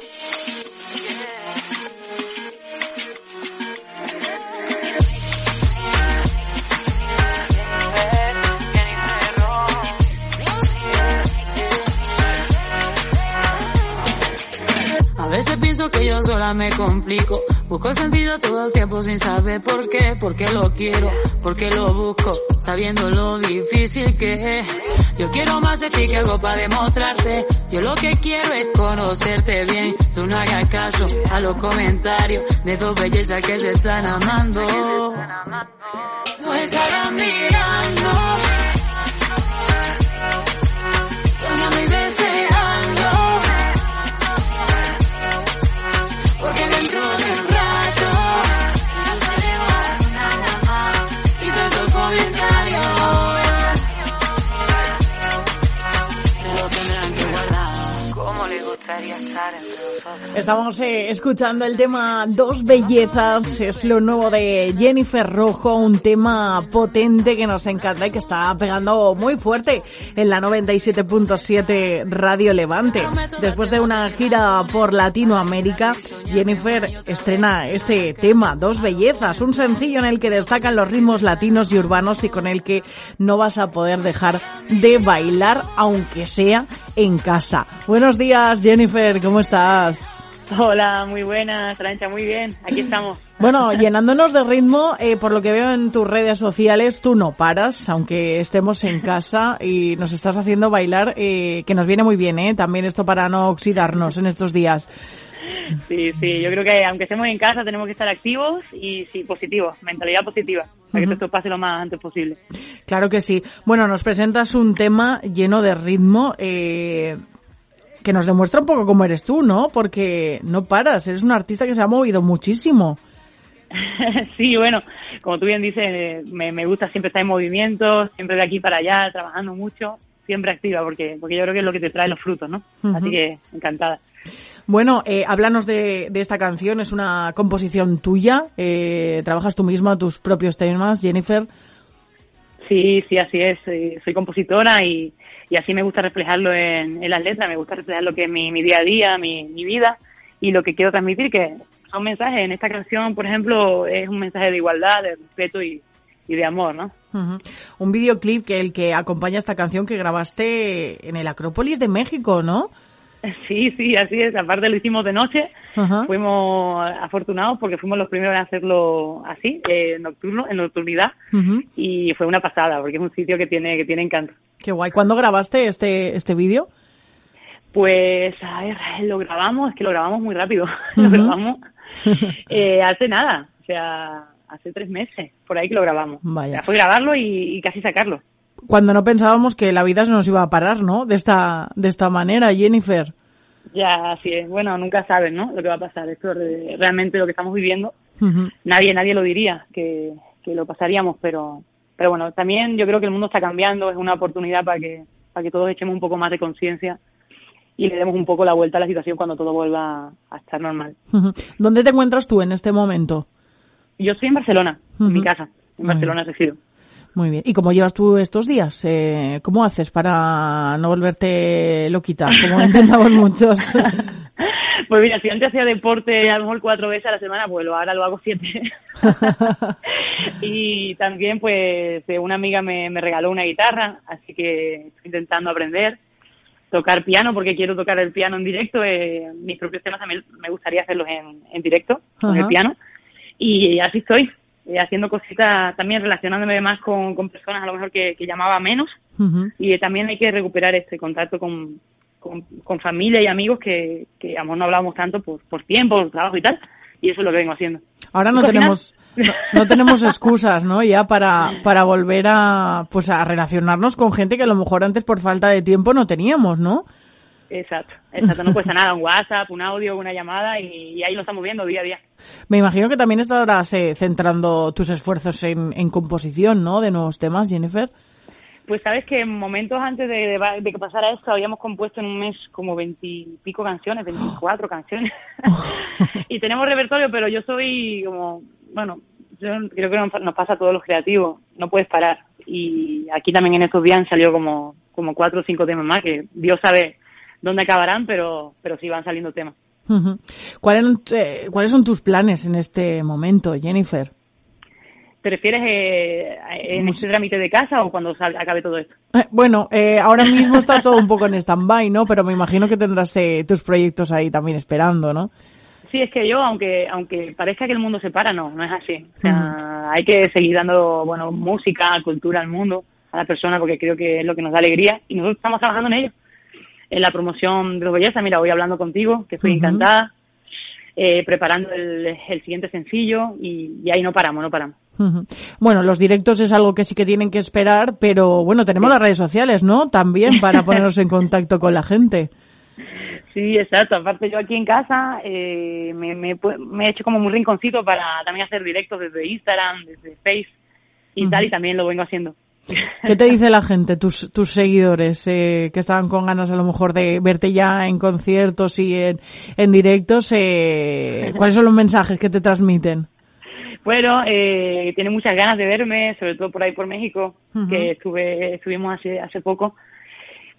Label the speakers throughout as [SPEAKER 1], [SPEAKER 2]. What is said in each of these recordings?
[SPEAKER 1] Thank you.
[SPEAKER 2] A veces pienso que yo sola me complico. Busco sentido todo el tiempo sin saber por qué, por qué lo quiero, por qué lo busco, sabiendo lo difícil que es. Yo quiero más de ti que algo para demostrarte. Yo lo que quiero es conocerte bien. Tú no hagas caso a los comentarios de dos bellezas que se están amando. No estarán
[SPEAKER 3] Estamos eh, escuchando el tema Dos Bellezas, es lo nuevo de Jennifer Rojo, un tema potente que nos encanta y que está pegando muy fuerte en la 97.7 Radio Levante. Después de una gira por Latinoamérica, Jennifer estrena este tema, Dos Bellezas, un sencillo en el que destacan los ritmos latinos y urbanos y con el que no vas a poder dejar de bailar, aunque sea en casa. Buenos días, Jennifer, ¿cómo estás?
[SPEAKER 4] Hola, muy buenas, Arancha, muy bien, aquí estamos.
[SPEAKER 3] Bueno, llenándonos de ritmo, eh, por lo que veo en tus redes sociales, tú no paras, aunque estemos en casa y nos estás haciendo bailar, eh, que nos viene muy bien, ¿eh? También esto para no oxidarnos en estos días.
[SPEAKER 4] Sí, sí, yo creo que aunque estemos en casa tenemos que estar activos y sí, positivos, mentalidad positiva, para que esto pase lo más antes posible.
[SPEAKER 3] Claro que sí. Bueno, nos presentas un tema lleno de ritmo, eh, que nos demuestra un poco cómo eres tú, ¿no? Porque no paras, eres un artista que se ha movido muchísimo.
[SPEAKER 4] sí, bueno, como tú bien dices, me, me gusta siempre estar en movimiento, siempre de aquí para allá, trabajando mucho, siempre activa, porque, porque yo creo que es lo que te trae los frutos, ¿no? Así que encantada.
[SPEAKER 3] Bueno, eh, háblanos de, de esta canción, es una composición tuya, eh, trabajas tú misma tus propios temas, Jennifer.
[SPEAKER 4] Sí, sí, así es. Soy, soy compositora y, y así me gusta reflejarlo en, en las letras, me gusta reflejar lo que es mi, mi día a día, mi, mi vida y lo que quiero transmitir, que son mensajes. En esta canción, por ejemplo, es un mensaje de igualdad, de respeto y, y de amor, ¿no?
[SPEAKER 3] Ujú. Un videoclip que el que acompaña esta canción que grabaste en el Acrópolis de México, ¿no?
[SPEAKER 4] Sí, sí, así es. Aparte lo hicimos de noche.
[SPEAKER 3] Ajá.
[SPEAKER 4] Fuimos afortunados porque fuimos los primeros en hacerlo así, eh, nocturno, en nocturnidad. Y fue una pasada porque es un sitio que tiene que tiene encanto.
[SPEAKER 3] Qué guay. ¿Cuándo grabaste este, este vídeo?
[SPEAKER 4] Pues, a ver, lo grabamos, es que lo grabamos muy rápido. lo grabamos eh, hace nada, o sea, hace tres meses, por ahí que lo grabamos.
[SPEAKER 3] Vaya.
[SPEAKER 4] O sea, fue grabarlo y, y casi sacarlo.
[SPEAKER 3] Cuando no pensábamos que la vida se nos iba a parar, ¿no? De esta, de esta manera, Jennifer.
[SPEAKER 4] Ya, así es. Bueno, nunca sabes, ¿no? Lo que va a pasar. Esto es realmente lo que estamos viviendo. Nadie, nadie lo diría que, que lo pasaríamos, pero, pero bueno, también yo creo que el mundo está cambiando. Es una oportunidad para que, para que todos echemos un poco más de conciencia y le demos un poco la vuelta a la situación cuando todo vuelva a estar normal.
[SPEAKER 3] ¿Dónde te encuentras tú en este momento?
[SPEAKER 4] Yo estoy en Barcelona, en mi casa. En Barcelona resido.
[SPEAKER 3] Muy bien. ¿Y cómo llevas tú estos días? Eh, ¿Cómo haces para no volverte loquita? Como intentamos muchos.
[SPEAKER 4] Pues mira, si antes hacía deporte a lo mejor cuatro veces a la semana, pues lo- ahora lo hago siete. y también, pues, eh, una amiga me, me regaló una guitarra, así que estoy intentando aprender. Tocar piano, porque quiero tocar el piano en directo. eh, mis propios temas también me gustaría hacerlos en, en directo, con el piano. Y así estoy, eh, haciendo cositas también, relacionándome más con, con personas a lo mejor que, que llamaba menos. Y también hay que recuperar este contacto con, con, con familia y amigos que, que a lo mejor no hablábamos tanto por, por tiempo, por trabajo y tal. Y eso es lo que vengo haciendo.
[SPEAKER 3] Ahora no tenemos, no, no tenemos excusas, ¿no? Ya para, para volver a, pues a relacionarnos con gente que a lo mejor antes por falta de tiempo no teníamos, ¿no?
[SPEAKER 4] Exacto, exacto, no cuesta nada, un WhatsApp, un audio, una llamada y, ahí lo estamos viendo día a día.
[SPEAKER 3] Me imagino que también estarás eh, centrando tus esfuerzos en, en composición, ¿no? De nuevos temas, Jennifer.
[SPEAKER 4] Pues sabes que en momentos antes de, que pasara esto habíamos compuesto en un mes como veintipico canciones, veinticuatro canciones. y tenemos repertorio, pero yo soy como, bueno, yo creo que nos, pasa a todos los creativos, no puedes parar. Y aquí también en estos días han salido como, como cuatro o cinco temas más que Dios sabe dónde acabarán, pero, pero sí van saliendo temas.
[SPEAKER 3] ¿Cuáles, eh, ¿Cuáles son tus planes en este momento, Jennifer?
[SPEAKER 4] ¿Te refieres eh, en este trámite de casa o cuando acabe todo esto?
[SPEAKER 3] Eh, bueno, eh, ahora mismo está todo un poco en stand-by, ¿no? Pero me imagino que tendrás eh, tus proyectos ahí también esperando, ¿no?
[SPEAKER 4] Sí, es que yo, aunque aunque parezca que el mundo se para, no, no es así. O sea, hay que seguir dando, bueno, música, cultura al mundo, a la persona, porque creo que es lo que nos da alegría y nosotros estamos trabajando en ello. En la promoción de los belleza, mira, voy hablando contigo, que estoy encantada, preparando el, siguiente sencillo y ahí no paramos, no paramos.
[SPEAKER 3] Bueno, los directos es algo que sí que tienen que esperar, pero bueno, tenemos las redes sociales, ¿no? También para ponernos en contacto con la gente.
[SPEAKER 4] Sí, exacto. Aparte yo aquí en casa eh, me, me, he hecho como un rinconcito para también hacer directos desde Instagram, desde Face y tal, y también lo vengo haciendo.
[SPEAKER 3] ¿Qué te dice la gente, tus, tus seguidores, eh, que estaban con ganas a lo mejor de verte ya en conciertos y en, en directos? Eh, ¿Cuáles son los mensajes que te transmiten?
[SPEAKER 4] Bueno, eh, tiene muchas ganas de verme, sobre todo por ahí por México, que estuve, estuvimos hace, hace poco.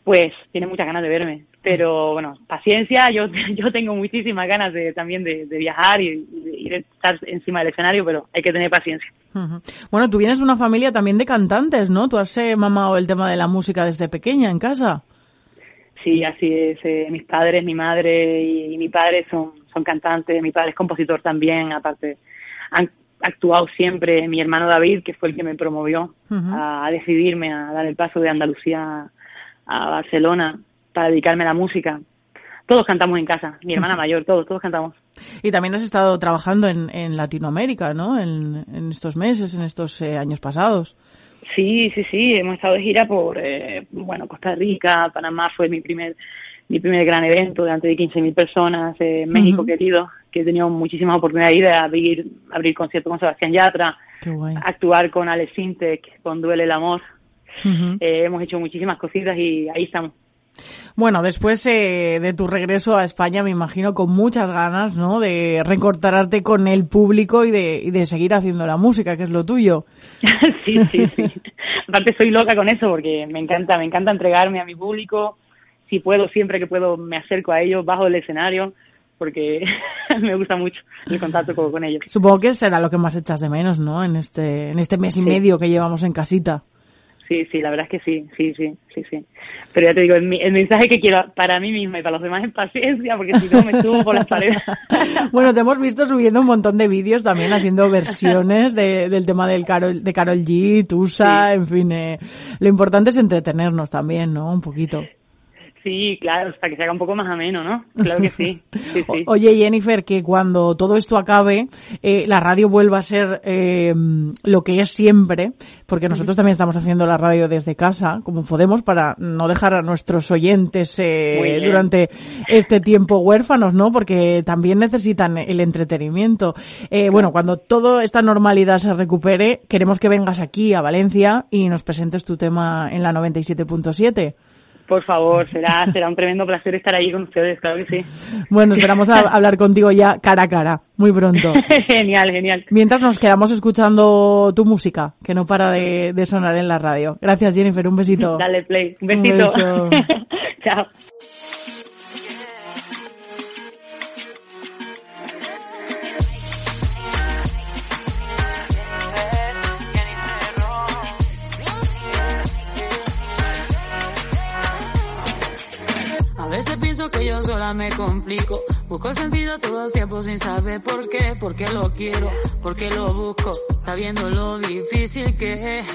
[SPEAKER 4] Pues tiene muchas ganas de verme, pero bueno, paciencia. Yo, yo tengo muchísimas ganas de también de, viajar y, estar encima del escenario, pero hay que tener paciencia.
[SPEAKER 3] Bueno, tú vienes de una familia también de cantantes, ¿no? Tú has eh, mamado el tema de la música desde pequeña en casa.
[SPEAKER 4] Sí, así es. Eh, mis padres, mi madre y, y, mi padre son, son cantantes. Mi padre es compositor también, aparte. Han, actuado siempre mi hermano David, que fue el que me promovió a, decidirme a dar el paso de Andalucía a Barcelona para dedicarme a la música. Todos cantamos en casa, mi hermana mayor, todos, todos cantamos.
[SPEAKER 3] Y también has estado trabajando en, en Latinoamérica, ¿no? En, en, estos meses, en estos eh, años pasados.
[SPEAKER 4] Sí, sí, sí, hemos estado de gira por, eh, bueno, Costa Rica, Panamá fue mi primer mi primer gran evento delante de 15.000 personas, eh, México querido, que he tenido muchísimas oportunidades de abrir, abrir conciertos con Sebastián Yatra, actuar con Alex Sintek, con Duele el Amor. Eh, hemos hecho muchísimas cositas y ahí estamos.
[SPEAKER 3] Bueno, después eh, de tu regreso a España, me imagino con muchas ganas, ¿no? De reencontrarte con el público y de, y de seguir haciendo la música, que es lo tuyo.
[SPEAKER 4] sí, sí, sí. Aparte soy loca con eso porque me encanta, me encanta entregarme a mi público, si puedo, siempre que puedo, me acerco a ellos, bajo el escenario, porque me gusta mucho el contacto con, ellos.
[SPEAKER 3] Supongo que será lo que más echas de menos, ¿no? En este, en este mes y medio que llevamos en casita.
[SPEAKER 4] Sí, sí, la verdad es que sí, sí, sí, sí, sí. Pero ya te digo, el, mensaje que quiero para mí misma y para los demás es paciencia, porque si no me subo por las paredes.
[SPEAKER 3] bueno, te hemos visto subiendo un montón de vídeos también haciendo versiones de, del tema del Carol, de Carol G, Tusa, en fin. Eh, lo importante es entretenernos también, ¿no? Un poquito.
[SPEAKER 4] Sí, claro, para que se haga un poco más ameno, ¿no? Claro que sí.
[SPEAKER 3] Oye, Jennifer, que cuando todo esto acabe, eh, la radio vuelva a ser eh, lo que es siempre, porque nosotros también estamos haciendo la radio desde casa, como podemos, para no dejar a nuestros oyentes eh, durante este tiempo huérfanos, ¿no? Porque también necesitan el entretenimiento. Eh, bueno, cuando toda esta normalidad se recupere, queremos que vengas aquí a Valencia y nos presentes tu tema en la 97.7.
[SPEAKER 4] Por favor, será, será un tremendo placer estar ahí con ustedes, claro que sí.
[SPEAKER 3] Bueno, esperamos a hablar contigo ya cara a cara, muy pronto.
[SPEAKER 4] genial, genial.
[SPEAKER 3] Mientras nos quedamos escuchando tu música, que no para de, de sonar en la radio. Gracias, Jennifer, un besito.
[SPEAKER 4] Dale play, un besito. Un beso. Chao.
[SPEAKER 2] Yo sola me complico. Busco sentido todo el tiempo sin saber por qué, porque lo quiero, porque lo busco, sabiendo lo difícil que es.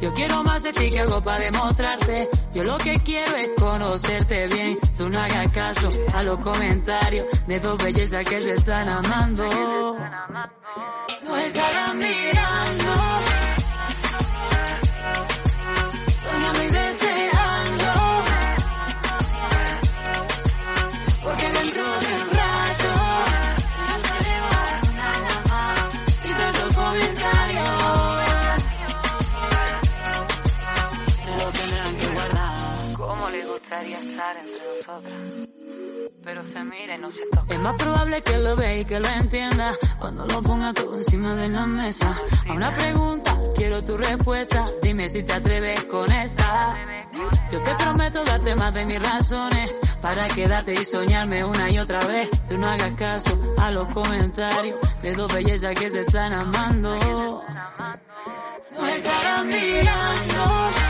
[SPEAKER 2] Yo quiero más de ti que algo para demostrarte. Yo lo que quiero es conocerte bien. Tú no hagas caso a los comentarios de dos bellezas que se están amando. No estarán mirando. lo tendrán que guardar. ¿Cómo les gustaría estar entre nosotras? pero se mira y no se toca. Es más probable que lo vea y que lo entienda cuando lo ponga todo encima de la mesa. A una pregunta quiero tu respuesta, dime si te atreves con esta. Yo te prometo darte más de mis razones para quedarte y soñarme una y otra vez. Tú no hagas caso a los comentarios de dos bellezas que se están amando. No estarán mirando.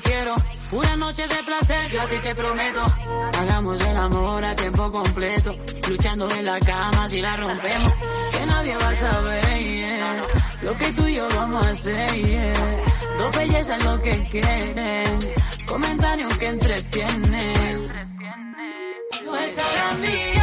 [SPEAKER 2] Quiero. Una noche de placer, yo a ti te prometo. Hagamos el amor a tiempo completo. Luchando en la cama si la rompemos. Que nadie va a saber. Lo que tú y yo vamos a hacer. Dos bellezas lo que quieren. Comentarios que entretienen. No es a mí.